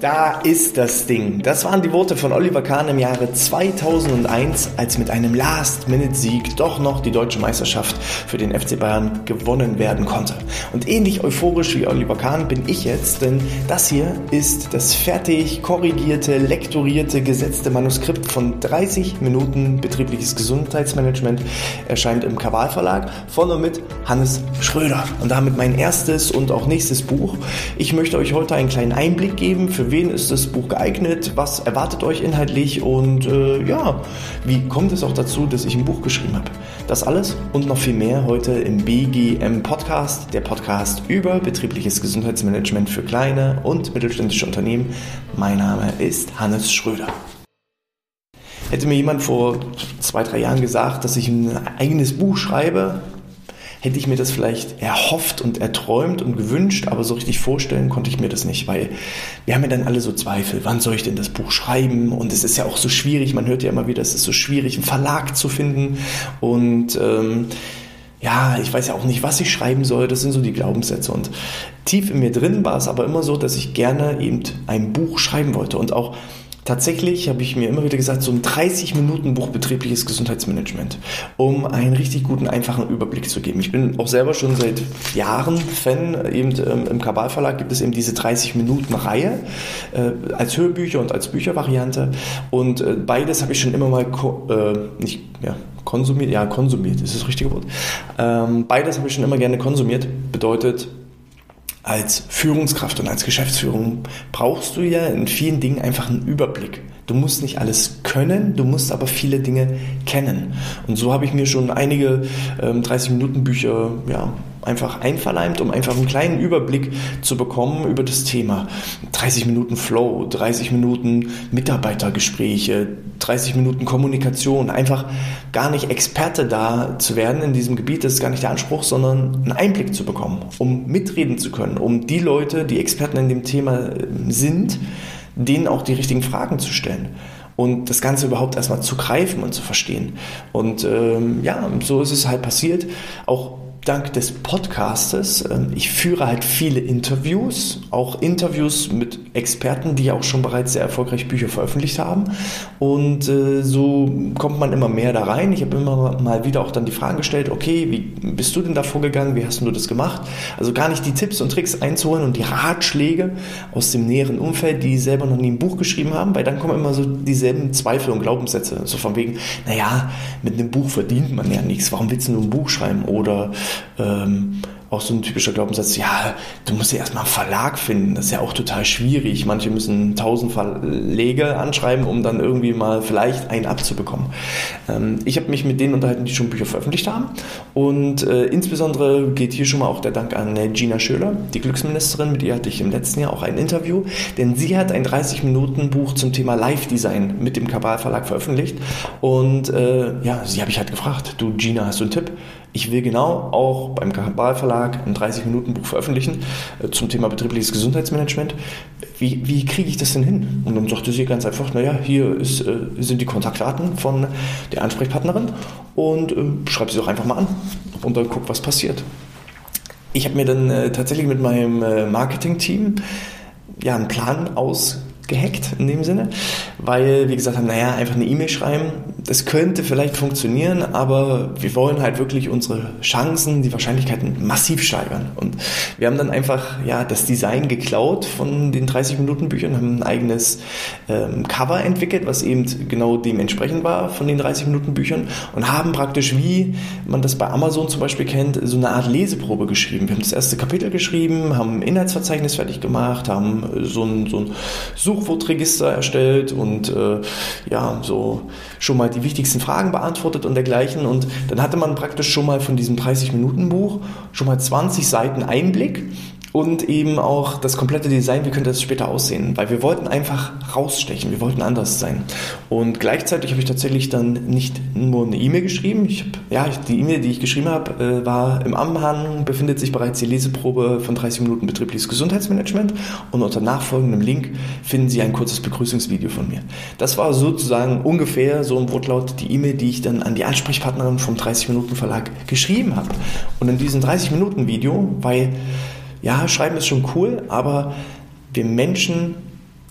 Da ist das Ding. Das waren die Worte von Oliver Kahn im Jahre 2001, als mit einem Last-Minute-Sieg doch noch die deutsche Meisterschaft für den FC Bayern gewonnen werden konnte. Und ähnlich euphorisch wie Oliver Kahn bin ich jetzt, denn das hier ist das fertig korrigierte, lektorierte, gesetzte Manuskript von 30 Minuten betriebliches Gesundheitsmanagement, erscheint im Kabal Verlag von und mit Hannes Schröder. Und damit mein erstes und auch nächstes Buch. Ich möchte euch heute einen kleinen Einblick geben, für wen ist das Buch geeignet, was erwartet euch inhaltlich und äh, ja, wie kommt es auch dazu, dass ich ein Buch geschrieben habe. Das alles und noch viel mehr heute im BGM Podcast, der Podcast über betriebliches Gesundheitsmanagement für kleine und mittelständische Unternehmen. Mein Name ist Hannes Schröder. Hätte mir jemand vor zwei, drei Jahren gesagt, dass ich ein eigenes Buch schreibe, hätte ich mir das vielleicht erhofft und erträumt und gewünscht, aber so richtig vorstellen konnte ich mir das nicht, weil wir haben ja dann alle so Zweifel, wann soll ich denn das Buch schreiben? Und es ist ja auch so schwierig, man hört ja immer wieder, es ist so schwierig, einen Verlag zu finden und ähm, ja, ich weiß ja auch nicht, was ich schreiben soll. Das sind so die Glaubenssätze. Und tief in mir drin war es aber immer so, dass ich gerne eben ein Buch schreiben wollte und auch Tatsächlich habe ich mir immer wieder gesagt, so ein 30-Minuten-Buch betriebliches Gesundheitsmanagement, um einen richtig guten, einfachen Überblick zu geben. Ich bin auch selber schon seit Jahren Fan. Eben ähm, im Kabal Verlag gibt es eben diese 30-Minuten-Reihe äh, als Hörbücher und als Büchervariante. Und äh, beides habe ich schon immer mal äh, nicht ja, konsumiert. Ja, konsumiert ist das richtige Wort. Ähm, beides habe ich schon immer gerne konsumiert. Bedeutet, als Führungskraft und als Geschäftsführung brauchst du ja in vielen Dingen einfach einen Überblick. Du musst nicht alles können, du musst aber viele Dinge kennen. Und so habe ich mir schon einige ähm, 30-Minuten-Bücher ja, einfach einverleimt, um einfach einen kleinen Überblick zu bekommen über das Thema. 30 Minuten Flow, 30 Minuten Mitarbeitergespräche, 30 Minuten Kommunikation. Einfach gar nicht Experte da zu werden in diesem Gebiet, das ist gar nicht der Anspruch, sondern einen Einblick zu bekommen, um mitreden zu können, um die Leute, die Experten in dem Thema äh, sind, denen auch die richtigen Fragen zu stellen und das Ganze überhaupt erstmal zu greifen und zu verstehen. Und ähm, ja, so ist es halt passiert. Auch dank des Podcastes. Ähm, ich führe halt viele Interviews, auch Interviews mit Experten, die auch schon bereits sehr erfolgreich Bücher veröffentlicht haben. Und äh, so kommt man immer mehr da rein. Ich habe immer mal wieder auch dann die Fragen gestellt, okay, wie bist du denn da vorgegangen? Wie hast du das gemacht? Also gar nicht die Tipps und Tricks einzuholen und die Ratschläge aus dem näheren Umfeld, die selber noch nie ein Buch geschrieben haben, weil dann kommen immer so dieselben Zweifel und Glaubenssätze. So von wegen, naja, mit einem Buch verdient man ja nichts. Warum willst du nur ein Buch schreiben? Oder ähm, auch so ein typischer Glaubenssatz, ja, du musst ja erstmal einen Verlag finden, das ist ja auch total schwierig. Manche müssen tausend Verlege anschreiben, um dann irgendwie mal vielleicht einen abzubekommen. Ähm, ich habe mich mit denen unterhalten, die schon Bücher veröffentlicht haben und äh, insbesondere geht hier schon mal auch der Dank an äh, Gina Schöler, die Glücksministerin, mit ihr hatte ich im letzten Jahr auch ein Interview, denn sie hat ein 30-Minuten-Buch zum Thema Live-Design mit dem Kabal Verlag veröffentlicht und äh, ja, sie habe ich halt gefragt, du Gina, hast du einen Tipp? Ich will genau auch beim Kabal Verlag ein 30-Minuten-Buch veröffentlichen äh, zum Thema betriebliches Gesundheitsmanagement. Wie, wie kriege ich das denn hin? Und dann sagte sie ganz einfach, naja, hier ist, äh, sind die Kontaktdaten von der Ansprechpartnerin und äh, schreib sie doch einfach mal an und dann guck, was passiert. Ich habe mir dann äh, tatsächlich mit meinem Marketing-Team ja, einen Plan aus gehackt in dem Sinne, weil wir gesagt haben, naja, einfach eine E-Mail schreiben, das könnte vielleicht funktionieren, aber wir wollen halt wirklich unsere Chancen, die Wahrscheinlichkeiten massiv steigern. Und wir haben dann einfach ja das Design geklaut von den 30 Minuten Büchern, haben ein eigenes ähm, Cover entwickelt, was eben genau dementsprechend war von den 30 Minuten Büchern und haben praktisch, wie man das bei Amazon zum Beispiel kennt, so eine Art Leseprobe geschrieben. Wir haben das erste Kapitel geschrieben, haben ein Inhaltsverzeichnis fertig gemacht, haben so ein, so ein Such Suchwortregister erstellt und äh, ja, so schon mal die wichtigsten Fragen beantwortet und dergleichen. Und dann hatte man praktisch schon mal von diesem 30-Minuten-Buch schon mal 20 Seiten Einblick und eben auch das komplette Design, wie könnte das später aussehen, weil wir wollten einfach rausstechen, wir wollten anders sein. Und gleichzeitig habe ich tatsächlich dann nicht nur eine E-Mail geschrieben, ich habe, ja, die E-Mail, die ich geschrieben habe, äh, war im Anhang befindet sich bereits die Leseprobe von 30 Minuten betriebliches Gesundheitsmanagement und unter nachfolgendem Link finden Sie ein kurzes Begrüßungsvideo von mir. Das war sozusagen ungefähr so im Wortlaut die E-Mail, die ich dann an die Ansprechpartnerin vom 30 Minuten Verlag geschrieben habe. Und in diesem 30 Minuten Video, weil ja, schreiben ist schon cool, aber wir Menschen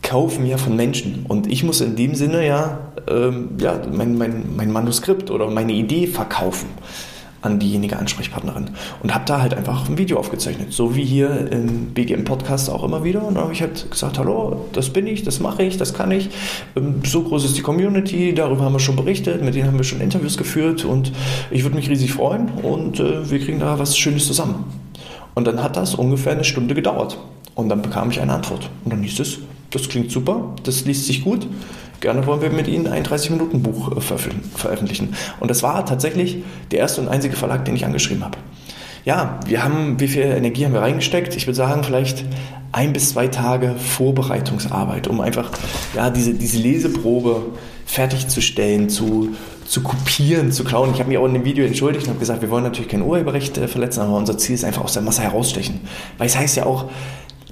kaufen ja von Menschen. Und ich muss in dem Sinne ja, ähm, ja mein, mein, mein Manuskript oder meine Idee verkaufen an diejenige Ansprechpartnerin. Und habe da halt einfach ein Video aufgezeichnet, so wie hier im BGM Podcast auch immer wieder. Und dann habe ich halt gesagt, hallo, das bin ich, das mache ich, das kann ich, ähm, so groß ist die Community, darüber haben wir schon berichtet, mit denen haben wir schon Interviews geführt. Und ich würde mich riesig freuen. Und äh, wir kriegen da was Schönes zusammen. Und dann hat das ungefähr eine Stunde gedauert und dann bekam ich eine Antwort und dann hieß es, das klingt super, das liest sich gut, Gerne wollen wir mit Ihnen ein 30-Minuten-Buch äh, veröffentlichen. Und das war tatsächlich der erste und einzige Verlag, den ich angeschrieben habe. Ja, wir haben, wie viel Energie haben wir reingesteckt? Ich würde sagen, vielleicht ein bis zwei Tage Vorbereitungsarbeit, um einfach ja, diese, diese Leseprobe fertigzustellen, zu, zu kopieren, zu klauen. Ich habe mich auch in dem Video entschuldigt und habe gesagt, wir wollen natürlich kein Urheberrecht äh, verletzen, aber unser Ziel ist einfach aus der Masse herausstechen. Weil es heißt ja auch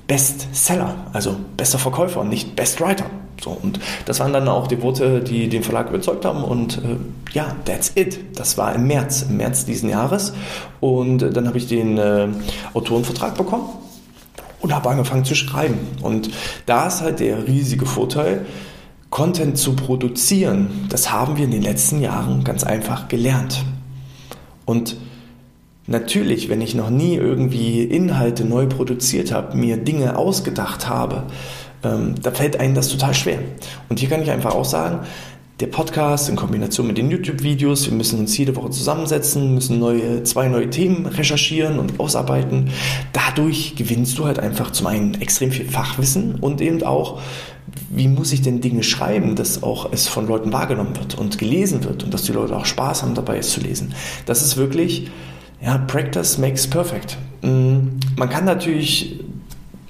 Bestseller, also bester Verkäufer und nicht Best Writer. So, und das waren dann auch die Worte, die den Verlag überzeugt haben. Und äh, ja, that's it. Das war im März, im März diesen Jahres. Und äh, dann habe ich den äh, Autorenvertrag bekommen und habe angefangen zu schreiben. Und da ist halt der riesige Vorteil, Content zu produzieren. Das haben wir in den letzten Jahren ganz einfach gelernt. Und natürlich, wenn ich noch nie irgendwie Inhalte neu produziert habe, mir Dinge ausgedacht habe, ähm, da fällt einem das total schwer. Und hier kann ich einfach auch sagen, der Podcast in Kombination mit den YouTube-Videos, wir müssen uns jede Woche zusammensetzen, müssen neue, zwei neue Themen recherchieren und ausarbeiten. Dadurch gewinnst du halt einfach zum einen extrem viel Fachwissen und eben auch, wie muss ich denn Dinge schreiben, dass auch es von Leuten wahrgenommen wird und gelesen wird und dass die Leute auch Spaß haben dabei, es zu lesen. Das ist wirklich, ja, Practice makes perfect. Mm, man kann natürlich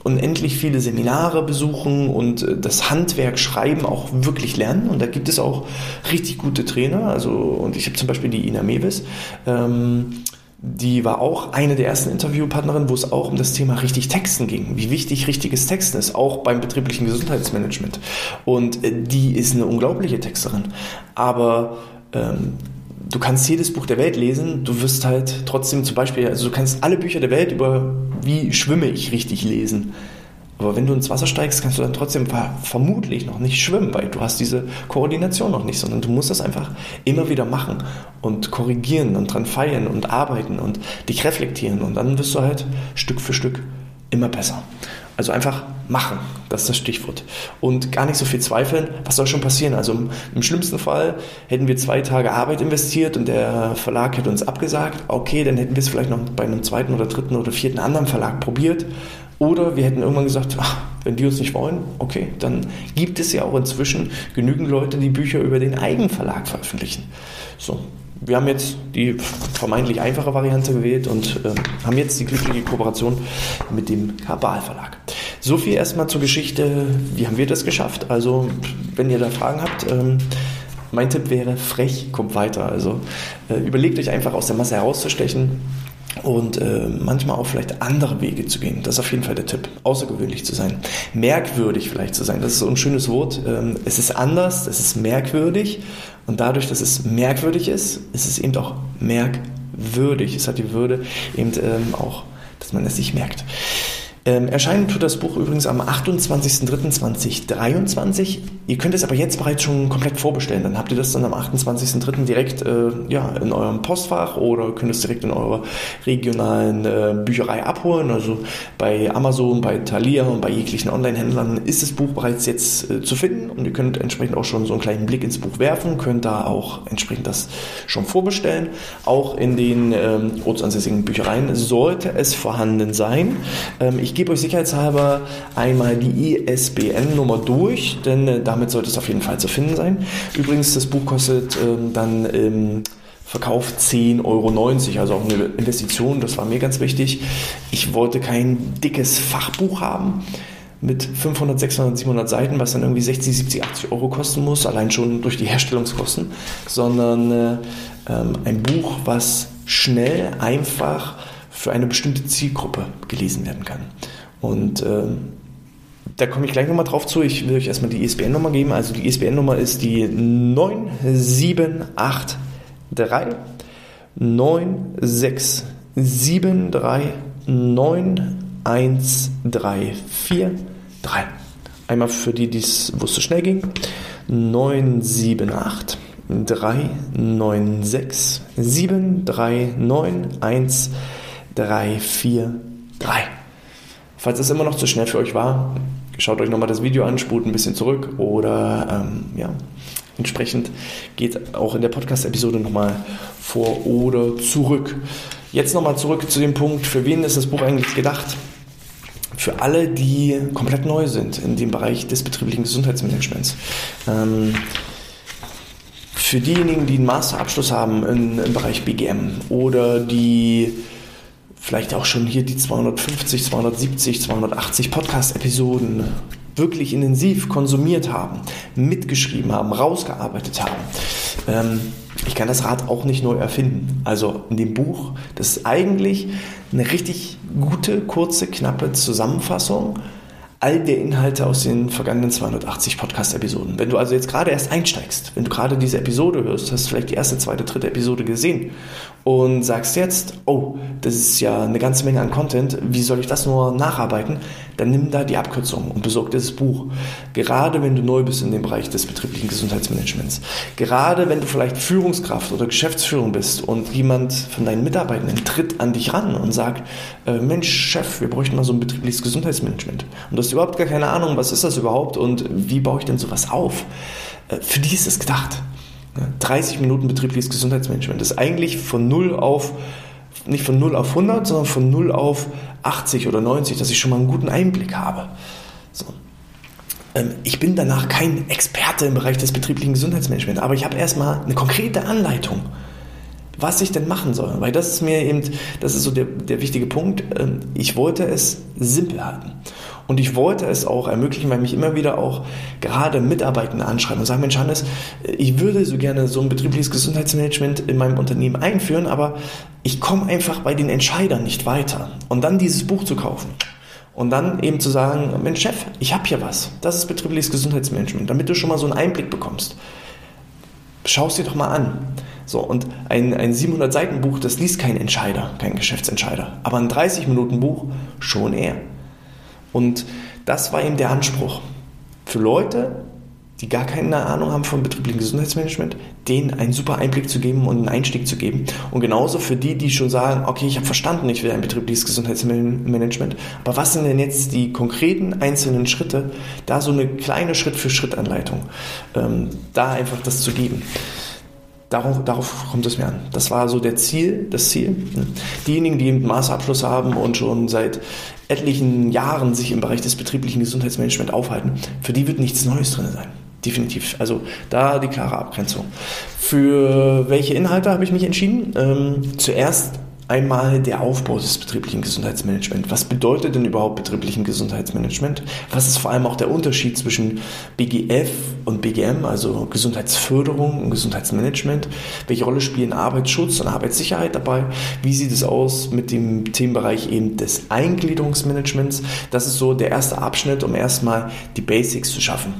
unendlich viele Seminare besuchen und äh, das Handwerk Schreiben auch wirklich lernen. Und da gibt es auch richtig gute Trainer. Also, und ich habe zum Beispiel die Ina Mewis. Ähm, die war auch eine der ersten Interviewpartnerinnen, wo es auch um das Thema richtig Texten ging, wie wichtig richtiges Texten ist, auch beim betrieblichen Gesundheitsmanagement. Und äh, die ist eine unglaubliche Texterin. Aber ähm, du kannst jedes Buch der Welt lesen, du wirst halt trotzdem zum Beispiel, also du kannst alle Bücher der Welt über wie schwimme ich richtig lesen. Aber wenn du ins Wasser steigst, kannst du dann trotzdem vermutlich noch nicht schwimmen, weil du hast diese Koordination noch nicht, sondern du musst das einfach immer wieder machen und korrigieren und dran feiern und arbeiten und dich reflektieren und dann wirst du halt Stück für Stück immer besser. Also einfach machen, das ist das Stichwort. Und gar nicht so viel zweifeln, was soll schon passieren. Also im, im, schlimmsten Fall hätten wir zwei Tage Arbeit investiert und der Verlag hätte uns abgesagt. Okay, dann hätten wir es vielleicht noch bei einem zweiten oder dritten oder vierten anderen Verlag probiert. Oder wir hätten irgendwann gesagt, ach, wenn die uns nicht wollen, okay, dann gibt es ja auch inzwischen genügend Leute, die Bücher über den Eigenverlag veröffentlichen. So, wir haben jetzt die vermeintlich einfache Variante gewählt und äh, haben jetzt die glückliche Kooperation mit dem Kabal Verlag. So viel erstmal zur Geschichte, wie haben wir das geschafft? Also, wenn ihr da Fragen habt, ähm, mein Tipp wäre, frech, kommt weiter. Also äh, überlegt euch einfach aus der Masse herauszustechen und äh, manchmal auch vielleicht andere Wege zu gehen. Das ist auf jeden Fall der Tipp. Außergewöhnlich zu sein. Merkwürdig vielleicht zu sein. Das ist so ein schönes Wort. Ähm, es ist anders, es ist merkwürdig. Und dadurch, dass es merkwürdig ist, ist es eben auch merkwürdig. Es hat die Würde eben ähm, auch, dass man es sich merkt. Ähm, erscheinen tut das Buch übrigens am 28.03.2023. Ihr könnt es aber jetzt bereits schon komplett vorbestellen. Dann habt ihr das dann am 28.03. direkt äh, ja, in eurem Postfach oder könnt es direkt in eurer regionalen äh, Bücherei abholen. Also bei Amazon, bei Thalia und bei jeglichen Online-Händlern ist das Buch bereits jetzt äh, zu finden und ihr könnt entsprechend auch schon so einen kleinen Blick ins Buch werfen, könnt da auch entsprechend das schon vorbestellen. Auch in den ähm, ortsansässigen Büchereien sollte es vorhanden sein. Ähm, ich gebe euch sicherheitshalber einmal die ISBN-Nummer durch, denn äh, damit sollte es auf jeden Fall zu finden sein. Übrigens, das Buch kostet ähm, dann im Verkauf 10,90 Euro, also auch eine Investition, das war mir ganz wichtig. Ich wollte kein dickes Fachbuch haben mit 500, 600, 700 Seiten, was dann irgendwie 60, 70, 80 Euro kosten muss, allein schon durch die Herstellungskosten, sondern äh, ähm, ein Buch, was schnell, einfach für eine bestimmte Zielgruppe gelesen werden kann. Und ähm, da komme ich gleich nochmal drauf zu. Ich will euch erstmal die ISBN-Nummer geben. Also die ISBN-Nummer ist die 9783 9673 9134 Einmal für die, wo es so schnell ging. 978 396 739 1343. Falls es immer noch zu schnell für euch war, schaut euch nochmal das Video an, spult ein bisschen zurück oder ähm, ja, entsprechend geht auch in der Podcast-Episode nochmal vor oder zurück. Jetzt nochmal zurück zu dem Punkt, für wen ist das Buch eigentlich gedacht? Für alle, die komplett neu sind in dem Bereich des betrieblichen Gesundheitsmanagements. Ähm, für diejenigen, die einen Masterabschluss haben in, im Bereich BGM oder die vielleicht auch schon hier die 250, 270, 280 Podcast-Episoden wirklich intensiv konsumiert haben, mitgeschrieben haben, rausgearbeitet haben. Ähm, ich kann das Rad auch nicht neu erfinden. Also in dem Buch, das ist eigentlich eine richtig gute, kurze, knappe Zusammenfassung all der Inhalte aus den vergangenen 280 Podcast-Episoden. Wenn du also jetzt gerade erst einsteigst, wenn du gerade diese Episode hörst, hast vielleicht die erste, zweite, dritte Episode gesehen und sagst jetzt, oh, das ist ja eine ganze Menge an Content, wie soll ich das nur nacharbeiten? Dann nimm da die Abkürzung und besorg dieses Buch. Gerade wenn du neu bist in dem Bereich des betrieblichen Gesundheitsmanagements. Gerade wenn du vielleicht Führungskraft oder Geschäftsführung bist und jemand von deinen Mitarbeitenden tritt an dich ran und sagt, äh, Mensch, Chef, wir bräuchten mal so ein betriebliches Gesundheitsmanagement. Und das hast überhaupt gar keine Ahnung, was ist das überhaupt und wie baue ich denn sowas auf? Äh, für die ist es gedacht. 30 Minuten betriebliches Gesundheitsmanagement ist eigentlich von 0 auf, nicht von 0 auf 100, sondern von 0 auf 80 oder 90, dass ich schon mal einen guten Einblick habe. So. Ähm, ich bin danach kein Experte im Bereich des betrieblichen Gesundheitsmanagements, aber ich habe erstmal eine konkrete Anleitung was ich denn machen soll. Weil das ist mir eben, das ist so der, der wichtige Punkt. Ähm, ich wollte es simpel halten. Und ich wollte es auch ermöglichen, weil mich immer wieder auch gerade Mitarbeitende anschreiben und sagen, Mensch Hannes, ich würde so gerne so ein betriebliches Gesundheitsmanagement in meinem Unternehmen einführen, aber ich komme einfach bei den Entscheidern nicht weiter. Und dann dieses Buch zu kaufen. Und dann eben zu sagen, Mensch Chef, ich habe hier was. Das ist betriebliches Gesundheitsmanagement, damit du schon mal so einen Einblick bekommst. Schau es dir doch mal an. So, und ein, ein 700-Seiten-Buch, das liest kein Entscheider, kein Geschäftsentscheider. Aber ein 30-Minuten-Buch schon eher. Und das war eben der Anspruch. Für Leute, die gar keine Ahnung haben vom betrieblichen Gesundheitsmanagement, denen einen super Einblick zu geben und einen Einstieg zu geben. Und genauso für die, die schon sagen, okay, ich habe verstanden, ich will ein betriebliches Gesundheitsmanagement, aber was sind denn jetzt die konkreten einzelnen Schritte, da so eine kleine Schritt-für-Schritt-Anleitung, ähm, da einfach das zu geben. Darauf, darauf, kommt es mir an. Das war so der Ziel, das Ziel. Diejenigen, die einen Masterabschluss haben und schon seit etlichen Jahren sich im Bereich des betrieblichen Gesundheitsmanagements aufhalten, für die wird nichts Neues drin sein. Definitiv. Also da die klare Abgrenzung. Für welche Inhalte habe ich mich entschieden? Ähm, zuerst Einmal der Aufbau des betrieblichen Gesundheitsmanagements. Was bedeutet denn überhaupt betrieblichen Gesundheitsmanagement? Was ist vor allem auch der Unterschied zwischen BGF und BGM, also Gesundheitsförderung und Gesundheitsmanagement? Welche Rolle spielen Arbeitsschutz und Arbeitssicherheit dabei? Wie sieht es aus mit dem Themenbereich eben des Eingliederungsmanagements? Das ist so der erste Abschnitt, um erstmal die Basics zu schaffen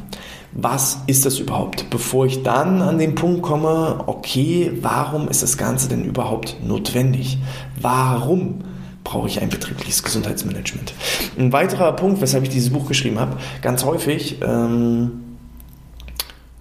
was ist das überhaupt? Bevor ich dann an den Punkt komme, okay, warum ist das Ganze denn überhaupt notwendig? Warum? brauche ich ein betriebliches Gesundheitsmanagement. Ein weiterer Punkt, weshalb ich dieses Buch geschrieben habe, ganz häufig ähm,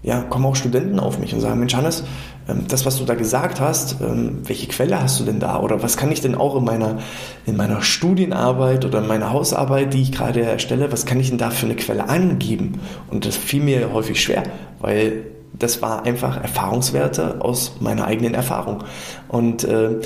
ja, kommen auch Studenten auf mich und sagen, Mensch Hannes, ähm, das, was du da gesagt hast, ähm, welche Quelle hast du denn da? Oder was kann ich denn auch in meiner, in meiner Studienarbeit oder in meiner Hausarbeit, die ich gerade erstelle, was kann ich denn da für eine Quelle angeben? Und das fiel mir häufig schwer, weil das war einfach Erfahrungswerte aus meiner eigenen Erfahrung. Und äh,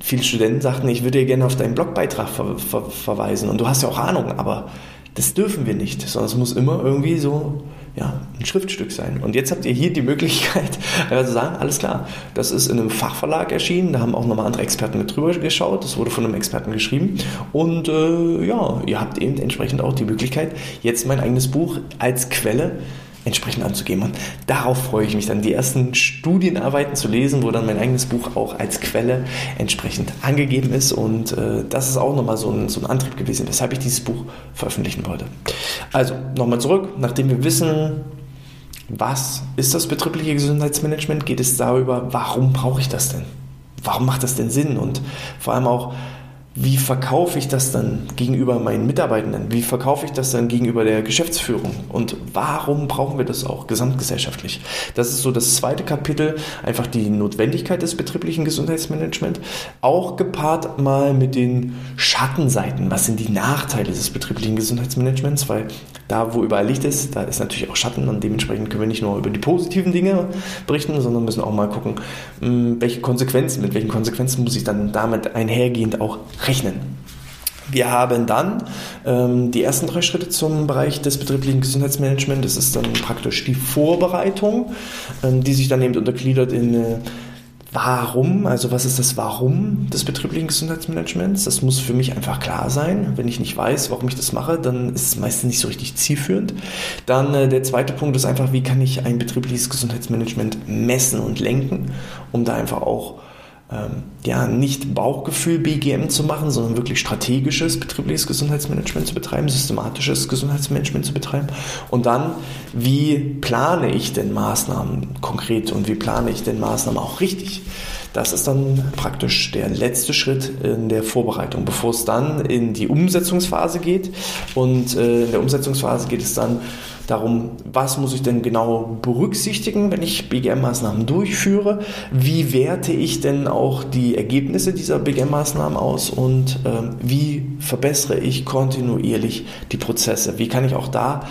viele Studenten sagten, ich würde dir gerne auf deinen Blogbeitrag ver ver verweisen. Und du hast ja auch Ahnung, aber das dürfen wir nicht, sondern es muss immer irgendwie so ja, ein Schriftstück sein. Und jetzt habt ihr hier die Möglichkeit äh, zu sagen, alles klar, das ist in einem Fachverlag erschienen, da haben auch nochmal andere Experten mit drüber geschaut, das wurde von einem Experten geschrieben und äh, ja, ihr habt eben entsprechend auch die Möglichkeit, jetzt mein eigenes Buch als Quelle entsprechend anzugeben. Und darauf freue ich mich dann, die ersten Studienarbeiten zu lesen, wo dann mein eigenes Buch auch als Quelle entsprechend angegeben ist. Und äh, das ist auch nochmal so ein, so ein Antrieb gewesen, weshalb ich dieses Buch veröffentlichen wollte. Also nochmal zurück, nachdem wir wissen, was ist das betriebliche Gesundheitsmanagement, geht es darüber, warum brauche ich das denn? Warum macht das denn Sinn? Und vor allem auch, wie verkaufe ich das dann gegenüber meinen Mitarbeitenden? Wie verkaufe ich das dann gegenüber der Geschäftsführung? Und warum brauchen wir das auch gesamtgesellschaftlich? Das ist so das zweite Kapitel, einfach die Notwendigkeit des betrieblichen Gesundheitsmanagements, auch gepaart mal mit den Schattenseiten. Was sind die Nachteile des betrieblichen Gesundheitsmanagements? Weil da, wo überall Licht ist, da ist natürlich auch Schatten und dementsprechend können wir nicht nur über die positiven Dinge berichten, sondern müssen auch mal gucken, hm, welche Konsequenzen, mit welchen Konsequenzen muss ich dann damit einhergehend auch rechnen. Wir haben dann ähm, die ersten drei Schritte zum Bereich des betrieblichen Gesundheitsmanagements. Das ist dann praktisch die Vorbereitung, ähm, die sich dann eben untergliedert in äh, Warum, also was ist das Warum des betrieblichen Gesundheitsmanagements? Das muss für mich einfach klar sein. Wenn ich nicht weiß, warum ich das mache, dann ist es meistens nicht so richtig zielführend. Dann äh, der zweite Punkt ist einfach, wie kann ich ein betriebliches Gesundheitsmanagement messen und lenken, um da einfach auch ähm, ja, nicht Bauchgefühl BGM zu machen, sondern wirklich strategisches betriebliches Gesundheitsmanagement zu betreiben, systematisches Gesundheitsmanagement zu betreiben. Und dann, wie plane ich denn Maßnahmen konkret und wie plane ich denn Maßnahmen auch richtig? Das ist dann praktisch der letzte Schritt in der Vorbereitung, bevor es dann in die Umsetzungsphase geht. Und äh, in der Umsetzungsphase geht es dann darum, was muss ich denn genau berücksichtigen, wenn ich BGM-Maßnahmen durchführe, wie werte ich denn auch die Ergebnisse dieser BGM-Maßnahmen aus? Und äh, wie verbessere ich kontinuierlich die Prozesse, wie kann ich auch da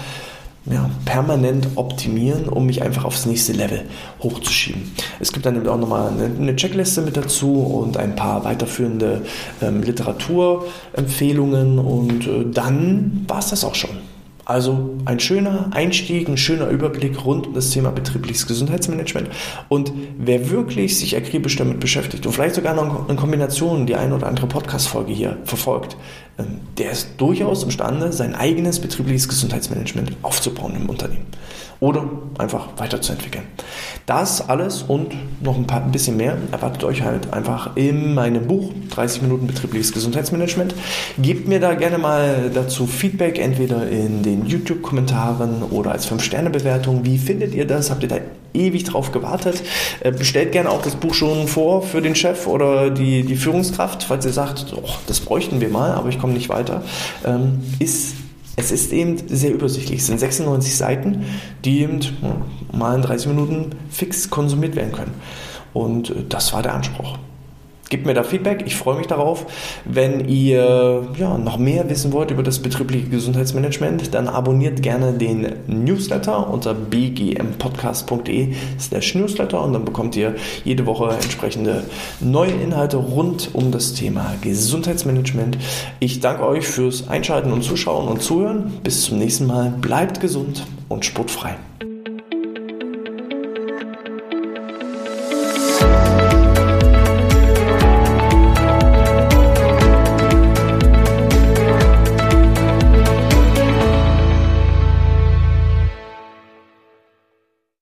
ja, permanent optimieren, um mich einfach aufs nächste Level hochzuschieben. Es gibt dann auch nochmal eine, Checkliste mit dazu und ein paar weiterführende ähm, Literaturempfehlungen und äh, dann war es das auch schon. Also ein schöner Einstieg, ein schöner Überblick rund um das Thema betriebliches Gesundheitsmanagement. Und wer wirklich sich akribisch damit beschäftigt und vielleicht sogar noch in Kombination die ein oder andere Podcast-Folge hier verfolgt, der ist durchaus imstande, sein eigenes betriebliches Gesundheitsmanagement aufzubauen im Unternehmen oder einfach weiterzuentwickeln. Das alles und noch ein, paar, ein bisschen mehr erwartet euch halt einfach in meinem Buch 30 Minuten betriebliches Gesundheitsmanagement. Gebt mir da gerne mal dazu Feedback, entweder in den YouTube-Kommentaren oder als 5-Sterne-Bewertung. Wie findet ihr das? Habt ihr da ewig drauf gewartet? Äh, bestellt gerne auch das Buch schon vor für den Chef oder die, die Führungskraft, falls ihr sagt, oh, das bräuchten wir mal, aber ich komme nicht weiter. Ähm, ist es ist eben sehr übersichtlich. Es sind 96 Seiten, die eben mal in 30 Minuten fix konsumiert werden können. Und äh, das war der Anspruch. Gebt mir da Feedback, ich freue mich darauf. Wenn ihr ja, noch mehr wissen wollt über das betriebliche Gesundheitsmanagement, dann abonniert gerne den Newsletter unter bgmpodcast.de slash Newsletter und dann bekommt ihr jede Woche entsprechende neue Inhalte rund um das Thema Gesundheitsmanagement. Ich danke euch fürs Einschalten und Zuschauen und Zuhören. Bis zum nächsten Mal. Bleibt gesund und sportfrei.